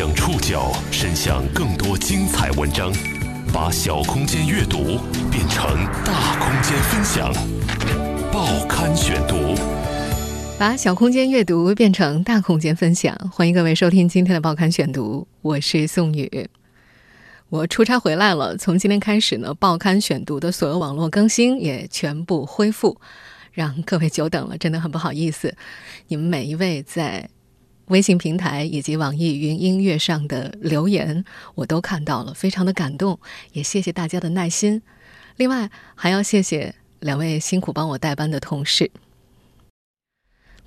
将触角伸向更多精彩文章，把小空间阅读变成大空间分享。报刊选读，把小空间阅读变成大空间分享。欢迎各位收听今天的报刊选读，我是宋宇。我出差回来了，从今天开始呢，报刊选读的所有网络更新也全部恢复，让各位久等了，真的很不好意思。你们每一位在。微信平台以及网易云音乐上的留言，我都看到了，非常的感动，也谢谢大家的耐心。另外，还要谢谢两位辛苦帮我代班的同事。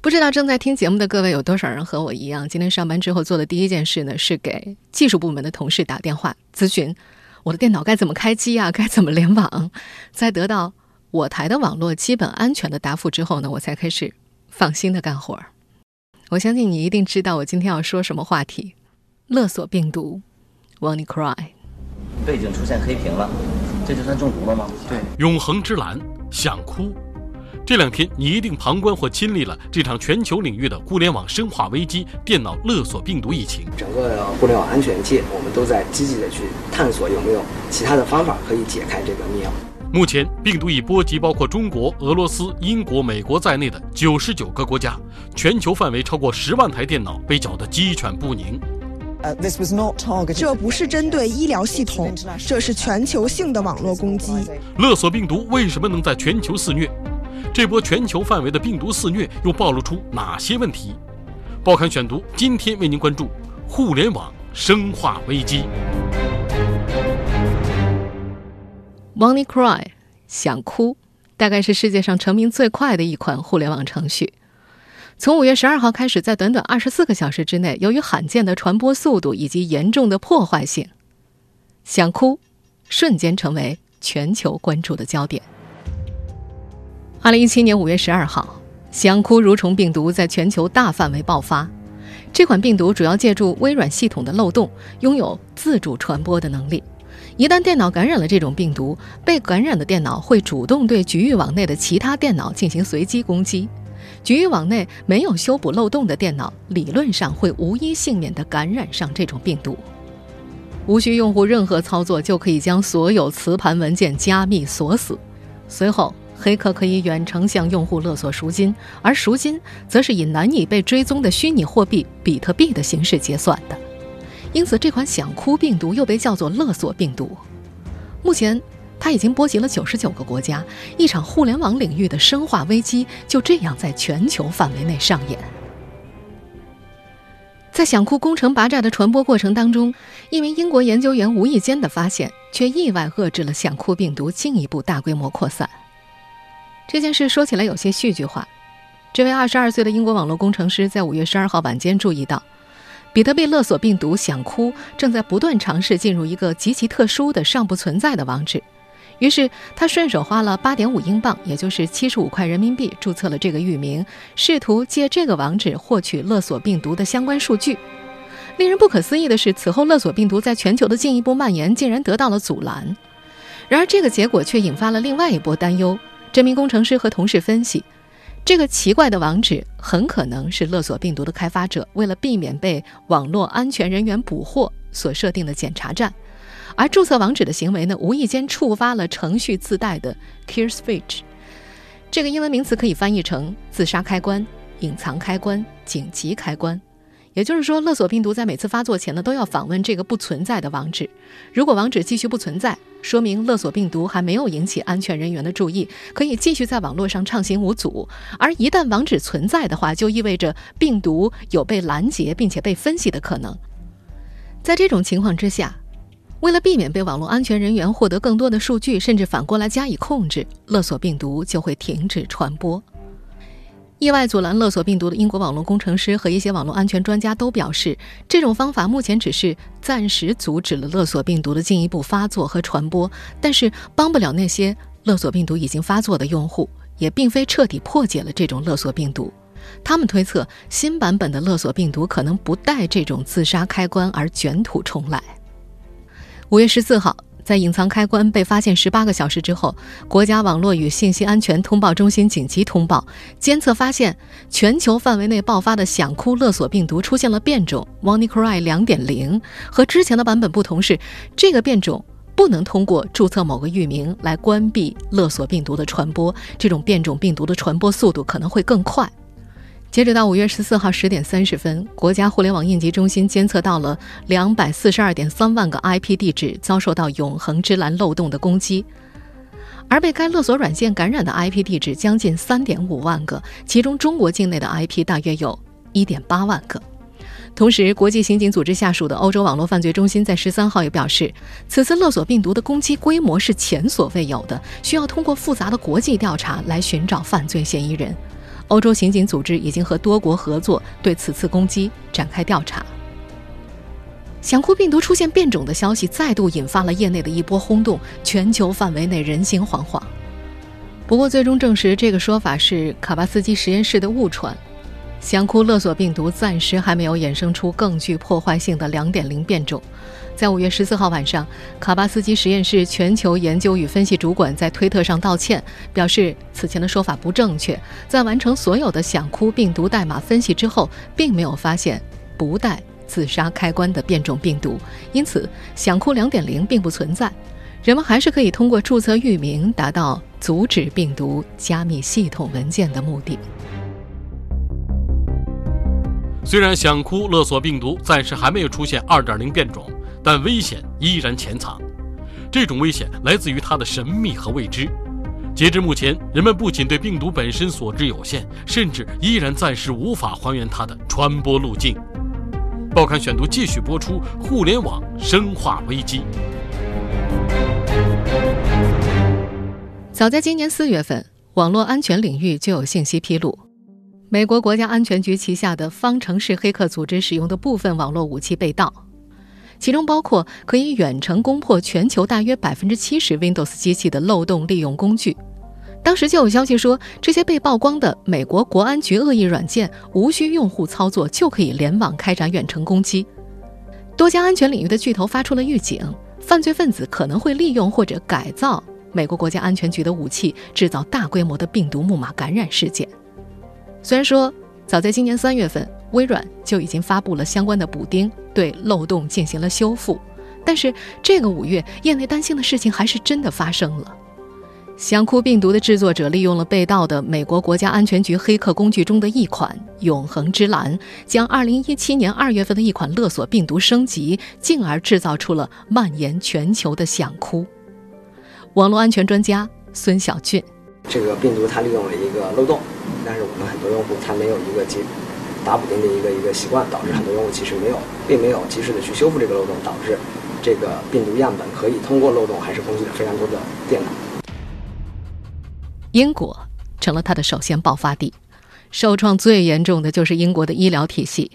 不知道正在听节目的各位有多少人和我一样，今天上班之后做的第一件事呢，是给技术部门的同事打电话咨询我的电脑该怎么开机啊，该怎么联网。在得到我台的网络基本安全的答复之后呢，我才开始放心的干活儿。我相信你一定知道我今天要说什么话题，勒索病毒，Wanna cry？背景出现黑屏了，这就算中毒了吗？对，永恒之蓝，想哭。这两天你一定旁观或亲历了这场全球领域的互联网生化危机——电脑勒索病毒疫情。整个互联网安全界，我们都在积极的去探索有没有其他的方法可以解开这个密钥。目前，病毒已波及包括中国、俄罗斯、英国、美国在内的九十九个国家，全球范围超过十万台电脑被搅得鸡犬不宁。这不是针对医疗系统，这是全球性的网络攻击。勒索病毒为什么能在全球肆虐？这波全球范围的病毒肆虐又暴露出哪些问题？报刊选读今天为您关注互联网生化危机。Money Cry，想哭，大概是世界上成名最快的一款互联网程序。从五月十二号开始，在短短二十四个小时之内，由于罕见的传播速度以及严重的破坏性，想哭瞬间成为全球关注的焦点。二零一七年五月十二号，想哭蠕虫病毒在全球大范围爆发。这款病毒主要借助微软系统的漏洞，拥有自主传播的能力。一旦电脑感染了这种病毒，被感染的电脑会主动对局域网内的其他电脑进行随机攻击。局域网内没有修补漏洞的电脑，理论上会无一幸免地感染上这种病毒。无需用户任何操作，就可以将所有磁盘文件加密锁死。随后，黑客可以远程向用户勒索赎金，而赎金则是以难以被追踪的虚拟货币比特币的形式结算的。因此，这款“想哭”病毒又被叫做“勒索病毒”。目前，它已经波及了九十九个国家，一场互联网领域的生化危机就这样在全球范围内上演。在“想哭”攻城拔寨的传播过程当中，一名英国研究员无意间的发现，却意外遏制了“想哭”病毒进一步大规模扩散。这件事说起来有些戏剧化。这位二十二岁的英国网络工程师在五月十二号晚间注意到。比特币勒索病毒“想哭”正在不断尝试进入一个极其特殊的、尚不存在的网址，于是他顺手花了八点五英镑，也就是七十五块人民币，注册了这个域名，试图借这个网址获取勒索病毒的相关数据。令人不可思议的是，此后勒索病毒在全球的进一步蔓延竟然得到了阻拦。然而，这个结果却引发了另外一波担忧。这名工程师和同事分析。这个奇怪的网址很可能是勒索病毒的开发者为了避免被网络安全人员捕获所设定的检查站，而注册网址的行为呢，无意间触发了程序自带的 kill switch，这个英文名词可以翻译成自杀开关、隐藏开关、紧急开关。也就是说，勒索病毒在每次发作前呢，都要访问这个不存在的网址。如果网址继续不存在，说明勒索病毒还没有引起安全人员的注意，可以继续在网络上畅行无阻。而一旦网址存在的话，就意味着病毒有被拦截并且被分析的可能。在这种情况之下，为了避免被网络安全人员获得更多的数据，甚至反过来加以控制，勒索病毒就会停止传播。意外阻拦勒索病毒的英国网络工程师和一些网络安全专家都表示，这种方法目前只是暂时阻止了勒索病毒的进一步发作和传播，但是帮不了那些勒索病毒已经发作的用户，也并非彻底破解了这种勒索病毒。他们推测，新版本的勒索病毒可能不带这种自杀开关而卷土重来。五月十四号。在隐藏开关被发现十八个小时之后，国家网络与信息安全通报中心紧急通报，监测发现全球范围内爆发的想哭勒索病毒出现了变种 WannaCry 2.0，和之前的版本不同是，这个变种不能通过注册某个域名来关闭勒索病毒的传播，这种变种病毒的传播速度可能会更快。截止到五月十四号十点三十分，国家互联网应急中心监测到了两百四十二点三万个 IP 地址遭受到“永恒之蓝”漏洞的攻击，而被该勒索软件感染的 IP 地址将近三点五万个，其中中国境内的 IP 大约有一点八万个。同时，国际刑警组织下属的欧洲网络犯罪中心在十三号也表示，此次勒索病毒的攻击规模是前所未有的，需要通过复杂的国际调查来寻找犯罪嫌疑人。欧洲刑警组织已经和多国合作，对此次攻击展开调查。想哭病毒出现变种的消息再度引发了业内的一波轰动，全球范围内人心惶惶。不过，最终证实这个说法是卡巴斯基实验室的误传。想哭勒索病毒暂时还没有衍生出更具破坏性的2.0变种。在五月十四号晚上，卡巴斯基实验室全球研究与分析主管在推特上道歉，表示此前的说法不正确。在完成所有的想哭病毒代码分析之后，并没有发现不带自杀开关的变种病毒，因此想哭2.0并不存在。人们还是可以通过注册域名达到阻止病毒加密系统文件的目的。虽然想哭勒索病毒暂时还没有出现2.0变种。但危险依然潜藏，这种危险来自于它的神秘和未知。截至目前，人们不仅对病毒本身所知有限，甚至依然暂时无法还原它的传播路径。报刊选读继续播出：互联网生化危机。早在今年四月份，网络安全领域就有信息披露，美国国家安全局旗下的方程式黑客组织使用的部分网络武器被盗。其中包括可以远程攻破全球大约百分之七十 Windows 机器的漏洞利用工具。当时就有消息说，这些被曝光的美国国安局恶意软件，无需用户操作就可以联网开展远程攻击。多家安全领域的巨头发出了预警，犯罪分子可能会利用或者改造美国国家安全局的武器，制造大规模的病毒木马感染事件。虽然说，早在今年三月份。微软就已经发布了相关的补丁，对漏洞进行了修复。但是这个五月，业内担心的事情还是真的发生了。想哭病毒的制作者利用了被盗的美国国家安全局黑客工具中的一款“永恒之蓝”，将2017年2月份的一款勒索病毒升级，进而制造出了蔓延全球的想哭。网络安全专家孙小俊：这个病毒它利用了一个漏洞，但是我们很多用户他没有一个及打补丁的一个一个习惯，导致很多用户其实没有，并没有及时的去修复这个漏洞，导致这个病毒样本可以通过漏洞，还是攻击了非常多的电脑。英国成了它的首先爆发地，受创最严重的就是英国的医疗体系，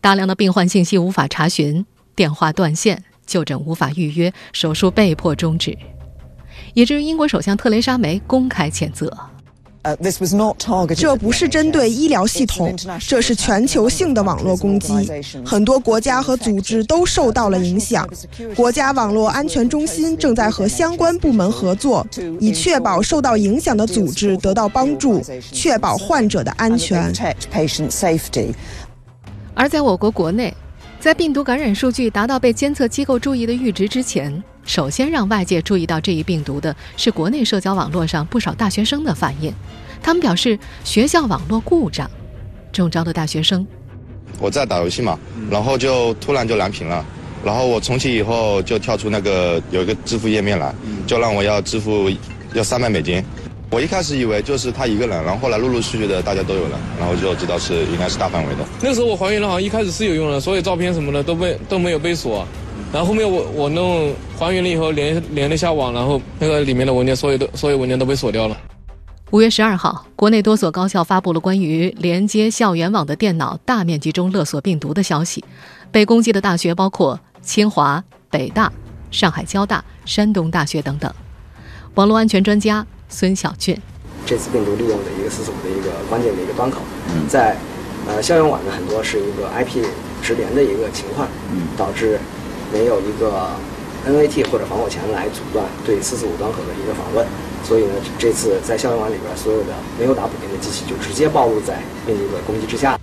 大量的病患信息无法查询，电话断线，就诊无法预约，手术被迫终止，以至于英国首相特蕾莎梅公开谴责。这不是针对医疗系统，这是全球性的网络攻击，很多国家和组织都受到了影响。国家网络安全中心正在和相关部门合作，以确保受到影响的组织得到帮助，确保患者的安全。而在我国国内，在病毒感染数据达到被监测机构注意的阈值之前，首先让外界注意到这一病毒的是国内社交网络上不少大学生的反应。他们表示，学校网络故障，中招的大学生。我在打游戏嘛，然后就突然就蓝屏了，然后我重启以后就跳出那个有一个支付页面来，就让我要支付要三百美金。我一开始以为就是他一个人，然后后来陆陆续续的大家都有了，然后就知道是应该是大范围的。那时候我还原了，好像一开始是有用的，所有照片什么的都被都没有被锁，然后后面我我弄还原了以后连连了一下网，然后那个里面的文件所有的所有文件都被锁掉了。五月十二号，国内多所高校发布了关于连接校园网的电脑大面积中勒索病毒的消息。被攻击的大学包括清华、北大、上海交大、山东大学等等。网络安全专家。孙小俊，这次病毒利用的一个四四五的一个关键的一个端口，在呃校园网呢很多是一个 IP 直连的一个情况，导致没有一个 NAT 或者防火墙来阻断对四四五端口的一个访问。所以呢，这次在校园网里边，所有的没有打补丁的机器就直接暴露在病毒的攻击之下。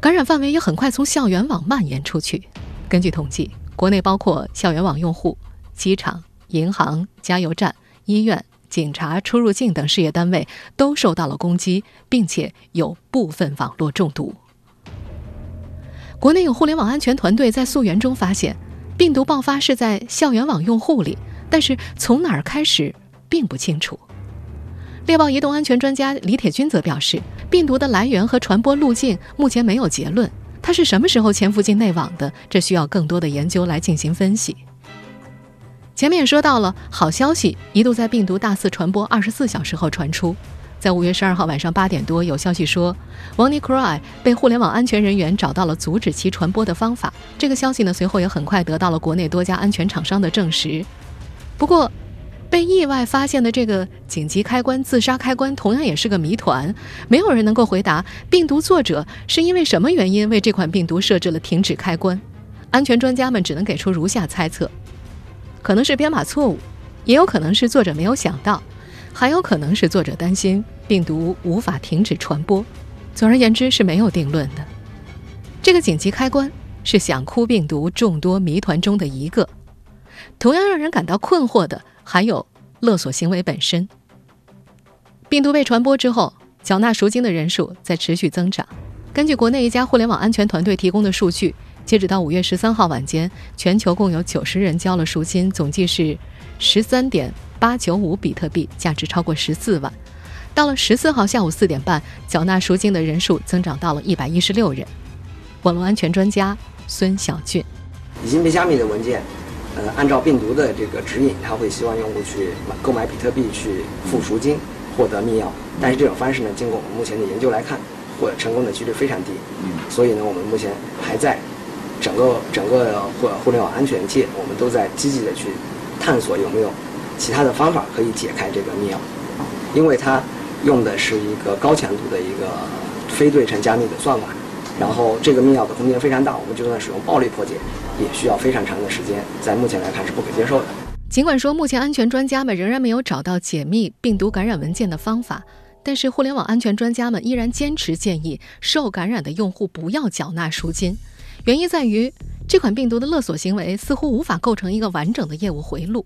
感染范围也很快从校园网蔓延出去。根据统计，国内包括校园网用户、机场、银行、加油站、医院、警察、出入境等事业单位都受到了攻击，并且有部分网络中毒。国内有互联网安全团队在溯源中发现，病毒爆发是在校园网用户里，但是从哪儿开始并不清楚。猎豹移动安全专家李铁军则表示，病毒的来源和传播路径目前没有结论，它是什么时候潜伏进内网的？这需要更多的研究来进行分析。前面也说到了，好消息一度在病毒大肆传播二十四小时后传出。在五月十二号晚上八点多，有消息说，王尼克瑞被互联网安全人员找到了阻止其传播的方法。这个消息呢，随后也很快得到了国内多家安全厂商的证实。不过，被意外发现的这个紧急开关、自杀开关，同样也是个谜团。没有人能够回答病毒作者是因为什么原因为这款病毒设置了停止开关。安全专家们只能给出如下猜测：可能是编码错误，也有可能是作者没有想到。还有可能是作者担心病毒无法停止传播，总而言之是没有定论的。这个紧急开关是想哭病毒众多谜团中的一个。同样让人感到困惑的还有勒索行为本身。病毒被传播之后，缴纳赎金的人数在持续增长。根据国内一家互联网安全团队提供的数据，截止到五月十三号晚间，全球共有九十人交了赎金，总计是十三点。八九五比特币，价值超过十四万。到了十四号下午四点半，缴纳赎金的人数增长到了一百一十六人。网络安全专家孙小俊：已经被加密的文件，呃，按照病毒的这个指引，他会希望用户去买购买比特币去付赎金，获得密钥。但是这种方式呢，经过我们目前的研究来看，获成功的几率非常低。嗯，所以呢，我们目前还在整个整个互互联网安全界，我们都在积极的去探索有没有。其他的方法可以解开这个密钥，因为它用的是一个高强度的一个非对称加密的算法，然后这个密钥的空间非常大，我们就算使用暴力破解，也需要非常长的时间，在目前来看是不可接受的。尽管说目前安全专家们仍然没有找到解密病毒感染文件的方法，但是互联网安全专家们依然坚持建议受感染的用户不要缴纳赎金，原因在于这款病毒的勒索行为似乎无法构成一个完整的业务回路。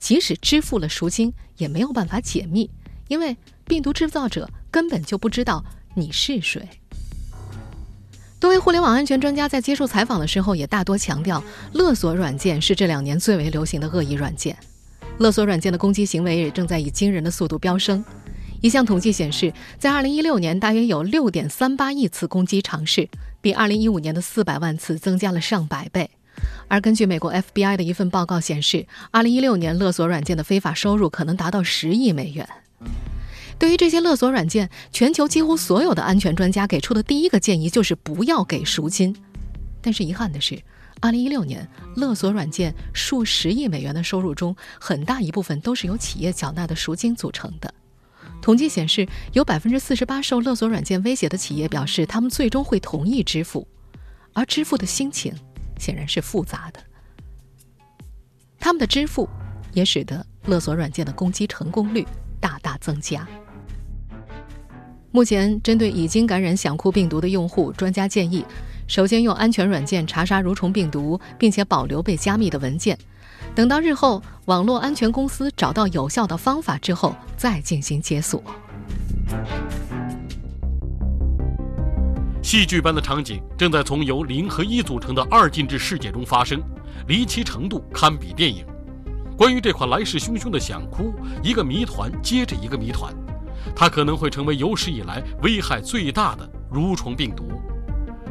即使支付了赎金，也没有办法解密，因为病毒制造者根本就不知道你是谁。多位互联网安全专家在接受采访的时候，也大多强调，勒索软件是这两年最为流行的恶意软件。勒索软件的攻击行为也正在以惊人的速度飙升。一项统计显示，在2016年，大约有6.38亿次攻击尝试，比2015年的400万次增加了上百倍。而根据美国 FBI 的一份报告显示，2016年勒索软件的非法收入可能达到十亿美元。对于这些勒索软件，全球几乎所有的安全专家给出的第一个建议就是不要给赎金。但是遗憾的是，2016年勒索软件数十亿美元的收入中，很大一部分都是由企业缴纳的赎金组成的。统计显示，有百分之四十八受勒索软件威胁的企业表示，他们最终会同意支付，而支付的心情。显然是复杂的，他们的支付也使得勒索软件的攻击成功率大大增加。目前，针对已经感染想哭病毒的用户，专家建议首先用安全软件查杀蠕虫病毒，并且保留被加密的文件，等到日后网络安全公司找到有效的方法之后，再进行解锁。戏剧般的场景正在从由零和一组成的二进制世界中发生，离奇程度堪比电影。关于这款来势汹汹的“想哭”，一个谜团接着一个谜团，它可能会成为有史以来危害最大的蠕虫病毒。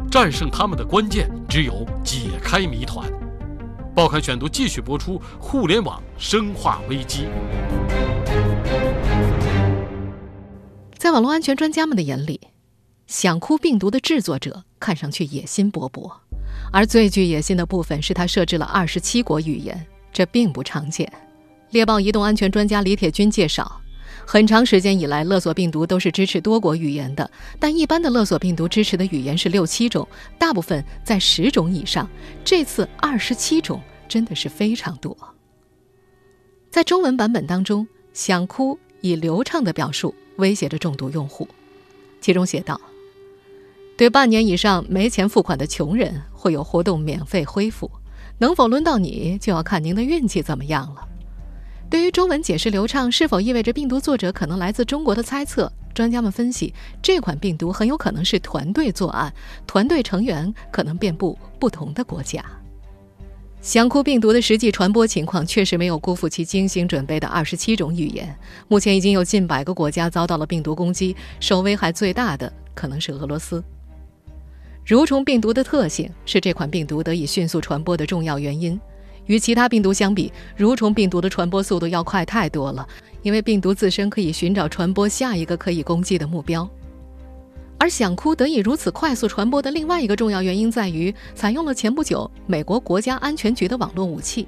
战胜它们的关键只有解开谜团。报刊选读继续播出：互联网生化危机。在网络安全专家们的眼里。想哭病毒的制作者看上去野心勃勃，而最具野心的部分是他设置了二十七国语言，这并不常见。猎豹移动安全专家李铁军介绍，很长时间以来，勒索病毒都是支持多国语言的，但一般的勒索病毒支持的语言是六七种，大部分在十种以上。这次二十七种，真的是非常多。在中文版本当中，想哭以流畅的表述威胁着中毒用户，其中写道：“对半年以上没钱付款的穷人，会有活动免费恢复。能否轮到你，就要看您的运气怎么样了。”对于中文解释流畅是否意味着病毒作者可能来自中国的猜测，专家们分析，这款病毒很有可能是团队作案，团队成员可能遍布不同的国家。想哭病毒的实际传播情况确实没有辜负其精心准备的二十七种语言。目前已经有近百个国家遭到了病毒攻击，受危害最大的可能是俄罗斯。蠕虫病毒的特性是这款病毒得以迅速传播的重要原因。与其他病毒相比，蠕虫病毒的传播速度要快太多了，因为病毒自身可以寻找传播下一个可以攻击的目标。而想哭得以如此快速传播的另外一个重要原因在于，采用了前不久美国国家安全局的网络武器。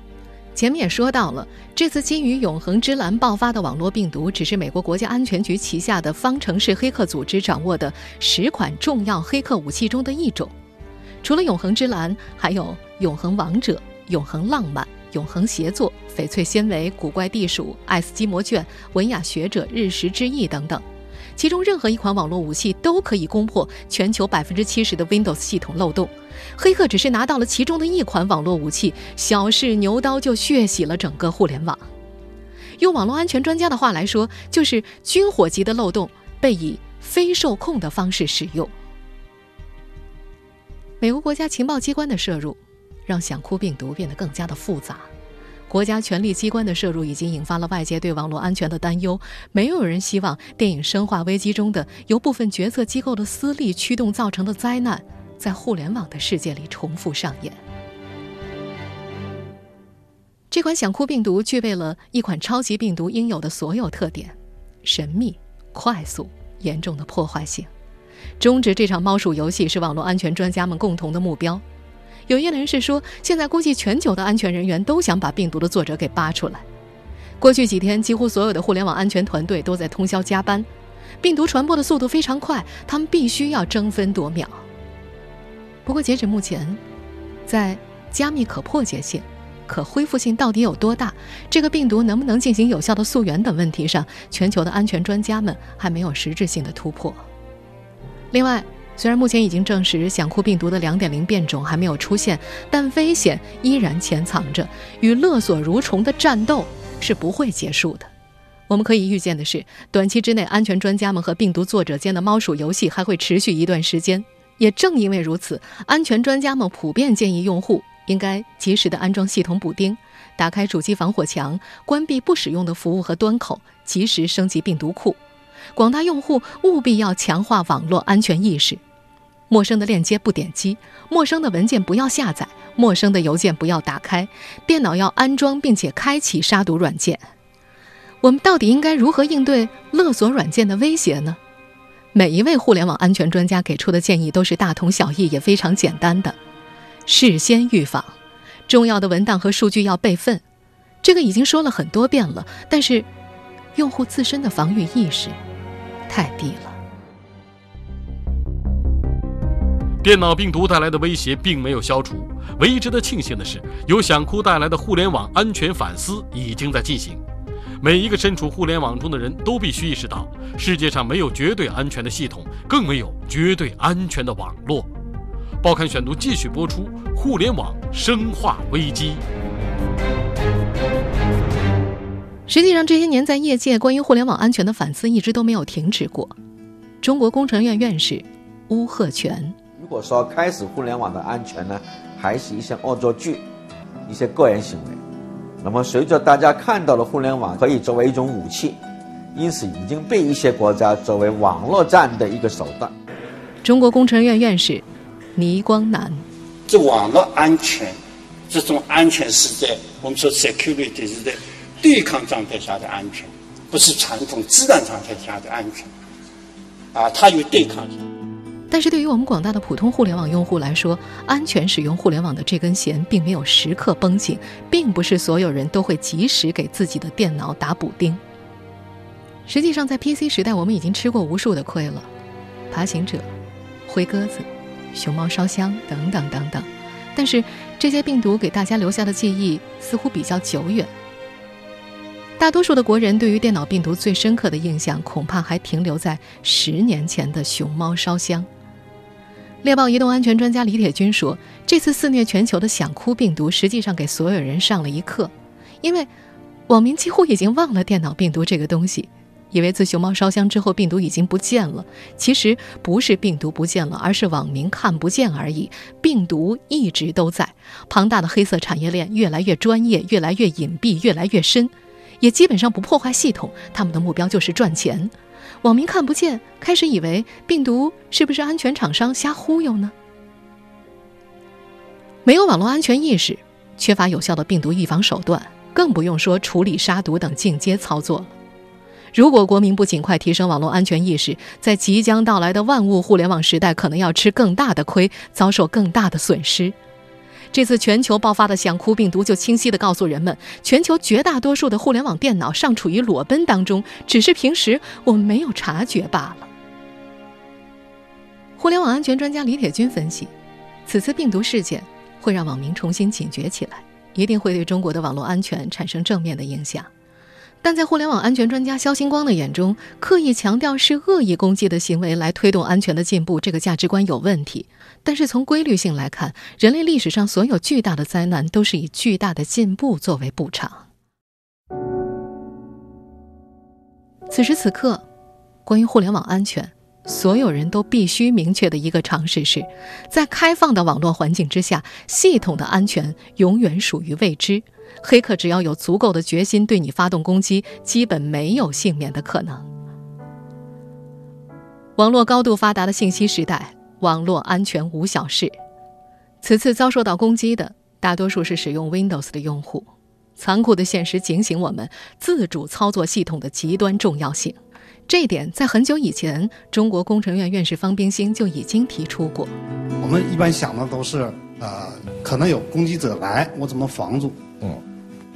前面也说到了，这次基于永恒之蓝爆发的网络病毒，只是美国国家安全局旗下的方程式黑客组织掌握的十款重要黑客武器中的一种。除了永恒之蓝，还有永恒王者。永恒浪漫、永恒协作、翡翠纤维、古怪地鼠、爱斯基摩卷、文雅学者、日食之翼等等，其中任何一款网络武器都可以攻破全球百分之七十的 Windows 系统漏洞。黑客只是拿到了其中的一款网络武器，小试牛刀就血洗了整个互联网。用网络安全专家的话来说，就是军火级的漏洞被以非受控的方式使用。美国国家情报机关的摄入。让想哭病毒变得更加的复杂，国家权力机关的摄入已经引发了外界对网络安全的担忧。没有人希望电影《生化危机》中的由部分决策机构的私利驱动造成的灾难，在互联网的世界里重复上演。这款想哭病毒具备了一款超级病毒应有的所有特点：神秘、快速、严重的破坏性。终止这场猫鼠游戏是网络安全专家们共同的目标。有业内人士说，现在估计全球的安全人员都想把病毒的作者给扒出来。过去几天，几乎所有的互联网安全团队都在通宵加班。病毒传播的速度非常快，他们必须要争分夺秒。不过，截止目前，在加密可破解性、可恢复性到底有多大，这个病毒能不能进行有效的溯源等问题上，全球的安全专家们还没有实质性的突破。另外，虽然目前已经证实想哭病毒的2.0变种还没有出现，但危险依然潜藏着。与勒索蠕虫的战斗是不会结束的。我们可以预见的是，短期之内，安全专家们和病毒作者间的猫鼠游戏还会持续一段时间。也正因为如此，安全专家们普遍建议用户应该及时的安装系统补丁，打开主机防火墙，关闭不使用的服务和端口，及时升级病毒库。广大用户务必要强化网络安全意识，陌生的链接不点击，陌生的文件不要下载，陌生的邮件不要打开，电脑要安装并且开启杀毒软件。我们到底应该如何应对勒索软件的威胁呢？每一位互联网安全专家给出的建议都是大同小异，也非常简单的：事先预防，重要的文档和数据要备份。这个已经说了很多遍了，但是用户自身的防御意识。太低了。电脑病毒带来的威胁并没有消除，唯一值得庆幸的是，由想哭带来的互联网安全反思已经在进行。每一个身处互联网中的人都必须意识到，世界上没有绝对安全的系统，更没有绝对安全的网络。报刊选读继续播出：互联网生化危机。实际上，这些年在业界关于互联网安全的反思一直都没有停止过。中国工程院院士邬贺铨：如果说开始互联网的安全呢，还是一些恶作剧、一些个人行为，那么随着大家看到了互联网可以作为一种武器，因此已经被一些国家作为网络战的一个手段。中国工程院院士倪光南：这网络安全，这种安全是在我们说 security 是在。对抗状态下的安全，不是传统自然状态下的安全，啊，它有对抗性。但是对于我们广大的普通互联网用户来说，安全使用互联网的这根弦并没有时刻绷紧，并不是所有人都会及时给自己的电脑打补丁。实际上，在 PC 时代，我们已经吃过无数的亏了，爬行者、灰鸽子、熊猫烧香等等等等。但是，这些病毒给大家留下的记忆似乎比较久远。大多数的国人对于电脑病毒最深刻的印象，恐怕还停留在十年前的熊猫烧香。猎豹移动安全专家李铁军说：“这次肆虐全球的‘想哭’病毒，实际上给所有人上了一课，因为网民几乎已经忘了电脑病毒这个东西，以为自熊猫烧香之后病毒已经不见了。其实不是病毒不见了，而是网民看不见而已。病毒一直都在，庞大的黑色产业链越来越专业，越来越隐蔽，越来越深，也基本上不破坏系统。他们的目标就是赚钱。”网民看不见，开始以为病毒是不是安全厂商瞎忽悠呢？没有网络安全意识，缺乏有效的病毒预防手段，更不用说处理杀毒等进阶操作了。如果国民不尽快提升网络安全意识，在即将到来的万物互联网时代，可能要吃更大的亏，遭受更大的损失。这次全球爆发的“想哭”病毒，就清晰的告诉人们，全球绝大多数的互联网电脑尚处于裸奔当中，只是平时我们没有察觉罢了。互联网安全专家李铁军分析，此次病毒事件会让网民重新警觉起来，一定会对中国的网络安全产生正面的影响。但在互联网安全专家肖星光的眼中，刻意强调是恶意攻击的行为来推动安全的进步，这个价值观有问题。但是从规律性来看，人类历史上所有巨大的灾难都是以巨大的进步作为补偿。此时此刻，关于互联网安全，所有人都必须明确的一个常识是，在开放的网络环境之下，系统的安全永远属于未知。黑客只要有足够的决心对你发动攻击，基本没有幸免的可能。网络高度发达的信息时代，网络安全无小事。此次遭受到攻击的大多数是使用 Windows 的用户。残酷的现实警醒我们，自主操作系统的极端重要性。这点在很久以前，中国工程院院士方冰心就已经提出过。我们一般想的都是，呃，可能有攻击者来，我怎么防住？嗯，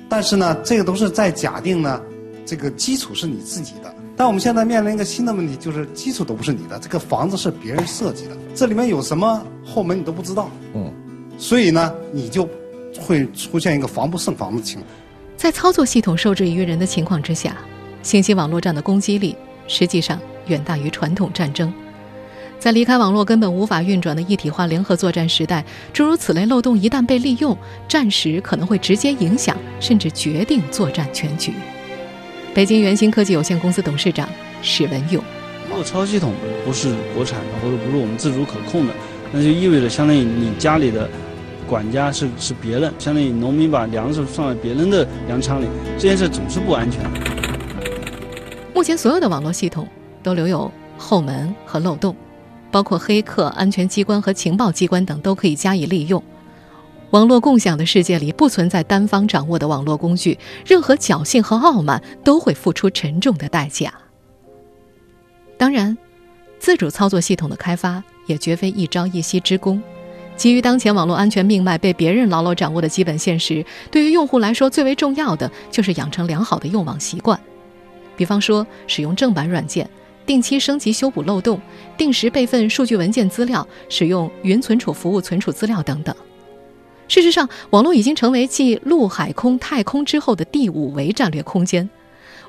但是呢，这个都是在假定呢，这个基础是你自己的。但我们现在面临一个新的问题，就是基础都不是你的，这个房子是别人设计的，这里面有什么后门你都不知道。嗯，所以呢，你就会出现一个防不胜防的情况。在操作系统受制于人的情况之下，信息网络战的攻击力实际上远大于传统战争。在离开网络根本无法运转的一体化联合作战时代，诸如此类漏洞一旦被利用，战时可能会直接影响甚至决定作战全局。北京元芯科技有限公司董事长史文勇：如果操作系统不是国产的，或者不是我们自主可控的，那就意味着相当于你家里的管家是是别人，相当于农民把粮食放在别人的粮仓里，这件事总是不安全。目前所有的网络系统都留有后门和漏洞。包括黑客、安全机关和情报机关等都可以加以利用。网络共享的世界里不存在单方掌握的网络工具，任何侥幸和傲慢都会付出沉重的代价。当然，自主操作系统的开发也绝非一朝一夕之功。基于当前网络安全命脉被别人牢牢掌握的基本现实，对于用户来说最为重要的就是养成良好的用网习惯，比方说使用正版软件。定期升级修补漏洞，定时备份数据文件资料，使用云存储服务存储资料等等。事实上，网络已经成为继陆海空太空之后的第五维战略空间。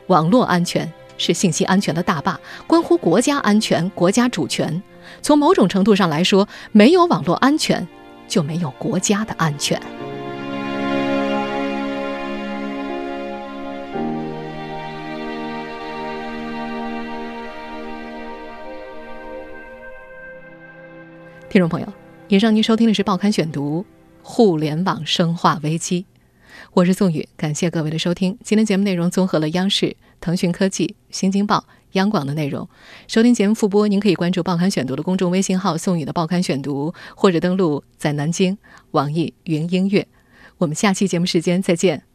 网络安全是信息安全的大坝，关乎国家安全、国家主权。从某种程度上来说，没有网络安全，就没有国家的安全。听众朋友，以上您收听的是《报刊选读》，互联网生化危机，我是宋宇，感谢各位的收听。今天节目内容综合了央视、腾讯科技、新京报、央广的内容。收听节目复播，您可以关注《报刊选读》的公众微信号“宋宇的报刊选读”，或者登录在南京网易云音乐。我们下期节目时间再见。